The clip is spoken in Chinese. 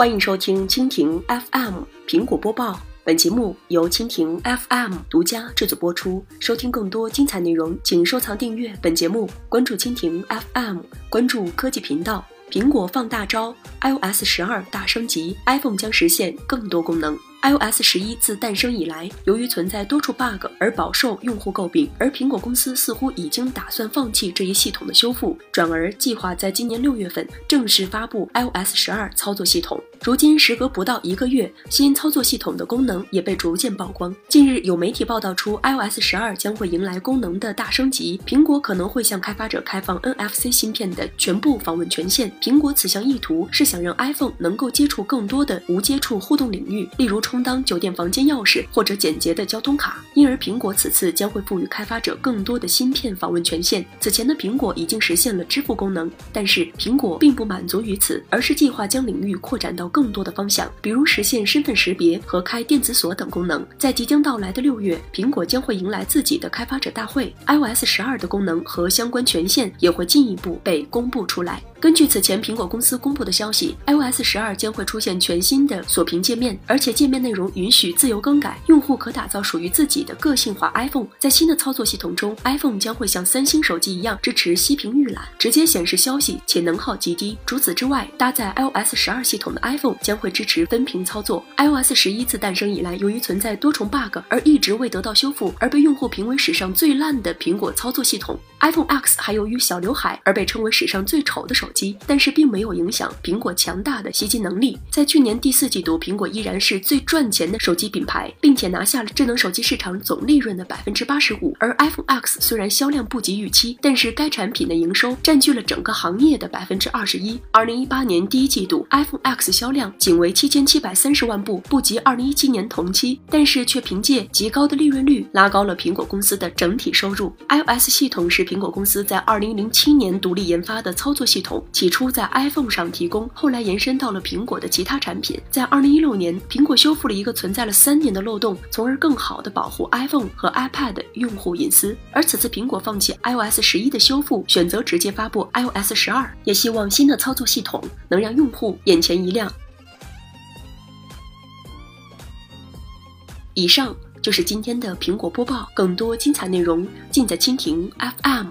欢迎收听蜻蜓 FM 苹果播报，本节目由蜻蜓 FM 独家制作播出。收听更多精彩内容，请收藏订阅本节目，关注蜻蜓 FM，关注科技频道。苹果放大招，iOS 十二大升级，iPhone 将实现更多功能。iOS 十一自诞生以来，由于存在多处 bug 而饱受用户诟病，而苹果公司似乎已经打算放弃这一系统的修复，转而计划在今年六月份正式发布 iOS 十二操作系统。如今时隔不到一个月，新操作系统的功能也被逐渐曝光。近日有媒体报道出 iOS 十二将会迎来功能的大升级，苹果可能会向开发者开放 NFC 芯片的全部访问权限。苹果此项意图是想让 iPhone 能够接触更多的无接触互动领域，例如充当酒店房间钥匙或者简洁的交通卡。因而苹果此次将会赋予开发者更多的芯片访问权限。此前的苹果已经实现了支付功能，但是苹果并不满足于此，而是计划将领域扩展到。更多的方向，比如实现身份识别和开电子锁等功能。在即将到来的六月，苹果将会迎来自己的开发者大会，iOS 十二的功能和相关权限也会进一步被公布出来。根据此前苹果公司公布的消息，iOS 十二将会出现全新的锁屏界面，而且界面内容允许自由更改，用户可打造属于自己的个性化 iPhone。在新的操作系统中，iPhone 将会像三星手机一样支持息屏预览，直接显示消息，且能耗极低。除此之外，搭载 iOS 十二系统的 iPhone 将会支持分屏操作。iOS 十一自诞生以来，由于存在多重 bug 而一直未得到修复，而被用户评为史上最烂的苹果操作系统。iPhone X 还由于小刘海而被称为史上最丑的手机，但是并没有影响苹果强大的吸金能力。在去年第四季度，苹果依然是最赚钱的手机品牌，并且拿下了智能手机市场总利润的百分之八十五。而 iPhone X 虽然销量不及预期，但是该产品的营收占据了整个行业的百分之二十一。二零一八年第一季度，iPhone X 销量仅为七千七百三十万部，不及二零一七年同期，但是却凭借极高的利润率拉高了苹果公司的整体收入。iOS 系统是。苹果公司在二零零七年独立研发的操作系统，起初在 iPhone 上提供，后来延伸到了苹果的其他产品。在二零一六年，苹果修复了一个存在了三年的漏洞，从而更好地保护 iPhone 和 iPad 用户隐私。而此次苹果放弃 iOS 十一的修复，选择直接发布 iOS 十二，也希望新的操作系统能让用户眼前一亮。以上。就是今天的苹果播报，更多精彩内容尽在蜻蜓 FM。